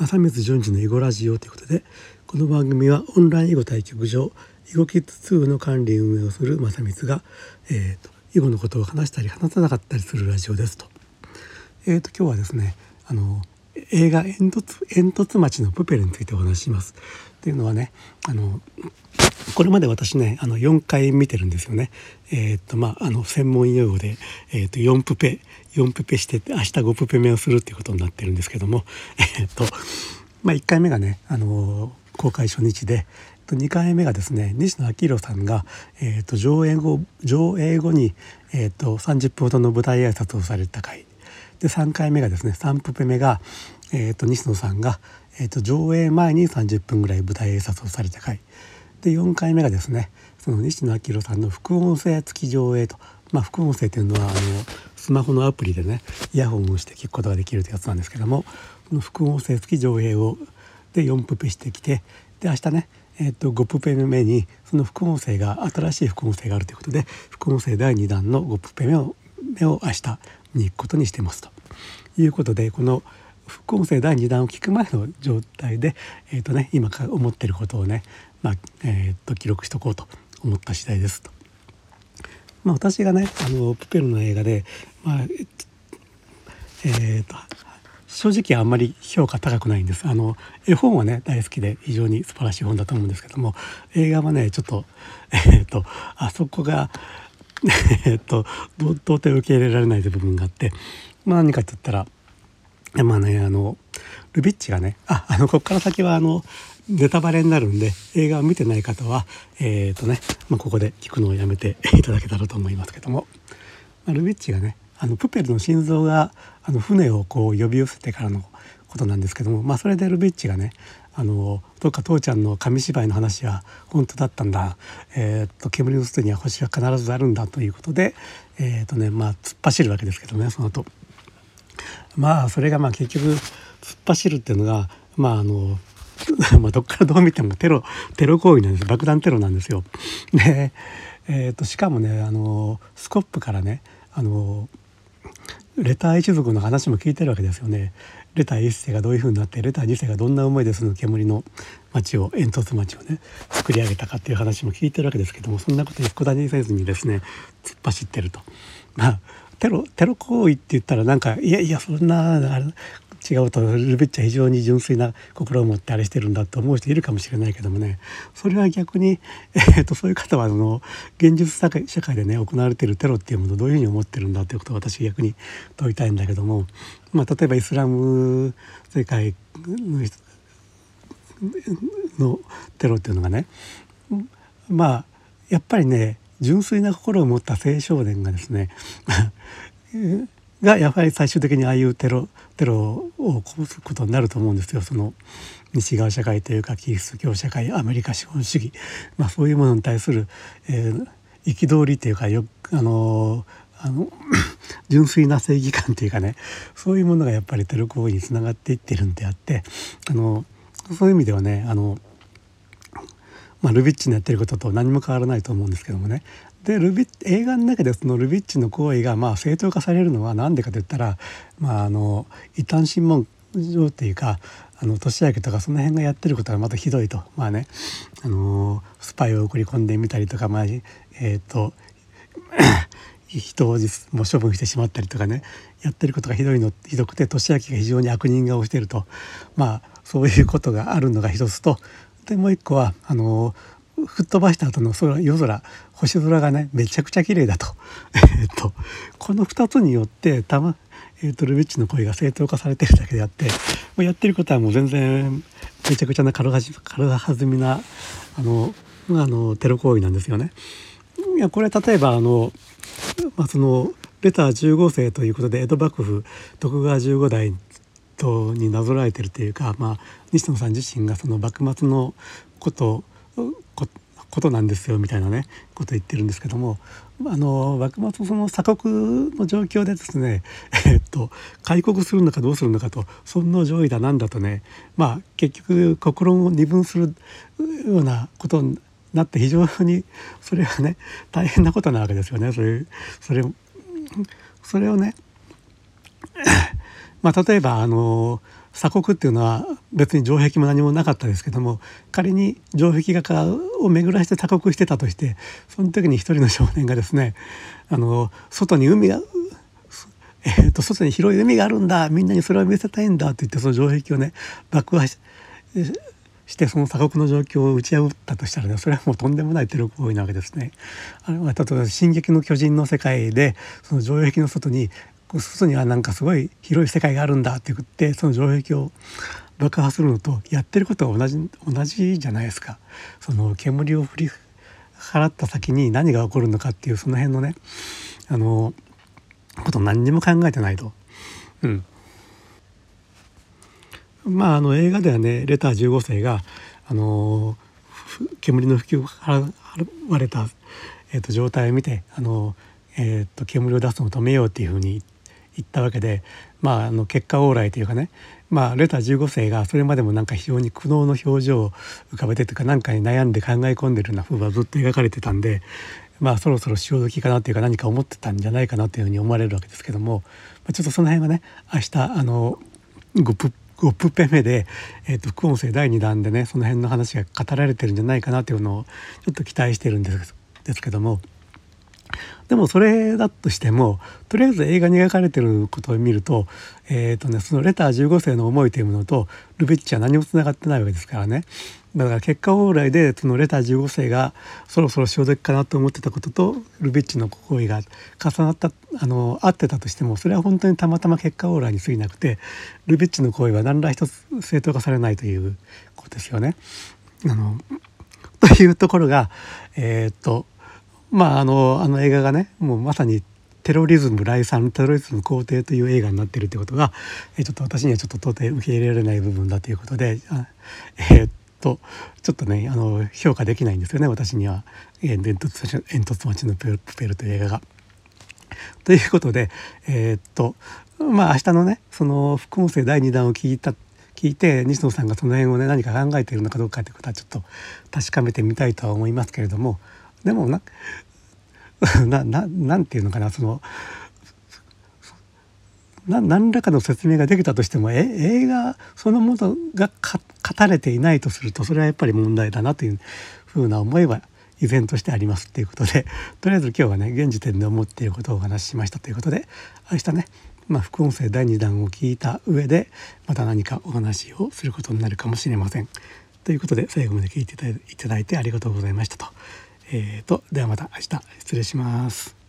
正光淳二の囲碁ラジオということでこの番組はオンライン囲碁対局場囲碁キッズ2の管理運営をする正光が、えーと、囲碁のことを話したり話さなかったりするラジオですと。えーと、今日はですねあの映画煙突「煙突町のプペル」についてお話しします。っていうのはねあのこれまで私ねあの4回見てるんですよね。えー、っとまああの専門用語で、えー、っと4プペ4プペして明日5プペ目をするっていうことになってるんですけどもえー、っとまあ1回目がねあの公開初日で2回目がですね西野昭弘さんが、えー、と上映後上映後に、えー、と30分ほどの舞台挨拶をされた回で3回目がですね3プペ目が、えー、と西野さんが、えー、と上映前に30分ぐらい舞台挨拶をされた回で4回目がですねその西野昭弘さんの副音声付き上映と、まあ、副音声というのはあのスマホのアプリでねイヤホンをして聞くことができるというやつなんですけどもその副音声付き上映をで4プペしてきてで明日ねえー、と5プペ目にその副音声が新しい副音声があるということで副音声第2弾の5プペ目を目を明日に行くことにしてますと。いうことでこの副音声第2弾を聞く前の状態で、えーとね、今思ってることをね、まあえー、と記録しとこうと思った次第ですと。まあ、私がねあのプペルの映画で、まあえーと正直あんまり評価高くないんですあの絵本はね大好きで非常に素晴らしい本だと思うんですけども映画はねちょっと えっ、とあそこが えっと到底受け入れられない部分があってまあ何かって言ったらまあねあのルビッチがねああのこっから先はあのネタバレになるんで映画を見てない方はえっ、ー、とね、まあ、ここで聞くのをやめていただけたらと思いますけども、まあ、ルビッチがねあのプペルの心臓があの船をこう呼び寄せてからのことなんですけども、まあ、それでルビッチがねあのどっか父ちゃんの紙芝居の話は本当だったんだ、えー、と煙の外には星は必ずあるんだということで、えーとねまあ、突っ走るわけですけどねその後。まあそれがまあ結局突っ走るっていうのがまああの まあどっからどう見てもテロテロ行為なんです爆弾テロなんですよ。で、えーと、しかもねあのスコップからねあのレター一族の話も聞いてるわけですよね。レター1世がどういうふうになってレター2世がどんな思いでその煙の町を煙突町をね作り上げたかっていう話も聞いてるわけですけどもそんなこと一個だにせずにですね突っ走ってると。まあテロテロ行為って言ったらなんかいやいやそんなあれ違うとルビッチは非常に純粋な心を持ってあれしてるんだと思う人いるかもしれないけどもね。それは逆に、えーと、そういう方はあの現実社会でね行われているテロっていうものをどういうふうに思ってるんだということを私逆に問いたいんだけども、まあ、例えばイスラム世界ののテロっていうのがね。まあやっぱりね純粋な心を持った青少年がですね がやはり最終的にああいうテロテロを起こすことになると思うんですよ。その西側社会というかキリスト教社会アメリカ資本主義、まあ、そういうものに対する憤、りというかよあのあの 純粋な正義感というかね。そういうものがやっぱりテロ行為につながっていってるんであってあのそういう意味ではねあのまあ、ルビッチのやってることと何も変わらないと思うんですけどもね。でルビ映画の中でそのルビッチの行為がまあ正当化されるのは何でかといったら、まあ、あの異端審問上っていうかあの年明けとかその辺がやってることがまたひどいと。まあねあのスパイを送り込んでみたりとかまあえっ、ー、と人をもう処分してしまったりとかねやってることがひどいのひどくて年明けが非常に悪人顔してると。まあそういうことがあるのが一つと。でもう一個はあの吹っ飛ばした後の空夜空星空がねめちゃくちゃ綺麗だと えっとこの2つによってたま、えーと、ルビッチの声が正当化されてるだけであってもうやってることはもう全然めちゃくちゃな軽はず軽はずみなあのあのテロ行為なんですよね。いやこれ例えばあの、まあ、そのレター15世ということで江戸幕府徳川15代とになぞらえてるというか、まあ、西野さん自身がその幕末のことことなんですよみたいなねこと言ってるんですけどもあの幕末その鎖国の状況でですね えっと開国するのかどうするのかと尊皇攘夷だなんだとねまあ結局心を二分するようなことになって非常に それはね大変なことなわけですよね。それそれそれをね まあ例えばあの鎖国っていうのは別に城壁も何もなかったですけども仮に城壁画を巡らして鎖国してたとしてその時に一人の少年がですねあの外に海がえーと、外に広い海があるんだみんなにそれを見せたいんだって言ってその城壁をね爆破ししてその鎖国の状況を打ち破ったとしたらねそれはもうとんでもないテロ行為なわけですね。あれは例えば「進撃の巨人」の世界でその城壁の外に外にはなんかすごい広い世界があるんだって言ってその城壁を爆破するのとやってることは同じ同じじゃないですか。その煙を振り払った先に何が起こるのかっていうその辺のねあのこと何にも考えてないと。うん、まああの映画ではねレター15世があの煙の吹き払われた、えーと、状態を見てあの、えーと、煙を出すのを止めようっていうふうに言ったわけで、まあ、あの結果往来というかね、まあ、レター15世がそれまでもなんか非常に苦悩の表情を浮かべてというか何かに悩んで考え込んでるような風はずっと描かれてたんで、まあ、そろそろ潮時かなっていうか何か思ってたんじゃないかなというふうに思われるわけですけども、まあ、ちょっとその辺はね明日あのごプ5プペ目で、えーと、副音声第2弾でねその辺の話が語られてるんじゃないかなというのをちょっと期待してるんですですけどもでもそれだとしてもとりあえず映画に描かれてることを見ると,、えーとね、そのレター15世の思いというものとルビッチは何もつながってないわけですからねだから結果往来でそのレター15世がそろそろ潮時かなと思ってたこととルビッチの行為が重なったあの合ってたとしてもそれは本当にたまたま結果往来に過ぎなくてルビッチの行為は何ら一つ正当化されないということですよね。あのというところがえー、っとまああのあの映画がねもうまさにテロリズム来賛テロリズム肯定という映画になってるということが、えちょっと私にはちょっと到底受け入れられない部分だということで、えー、っとちょっとねあの評価できないんですよね私には「煙突煙突町のプペル」という映画が。ということでえー、っとまあ明日のねその副音声第2弾を聞いた聞いて西野さんがその辺をね何か考えているのかどうかということはちょっと確かめてみたいとは思いますけれどもでもな なななんていうのかなそのな何らかの説明ができたとしてもえ映画そのものが語れていないとするとそれはやっぱり問題だなというふうな思いは依然としてありますっていうことで とりあえず今日はね現時点で思っていることをお話ししましたということで明日ねまあ、副音声第2弾を聞いた上でまた何かお話をすることになるかもしれません。ということで最後まで聞いていただいてありがとうございましたと。えーと、ではまた明日失礼します。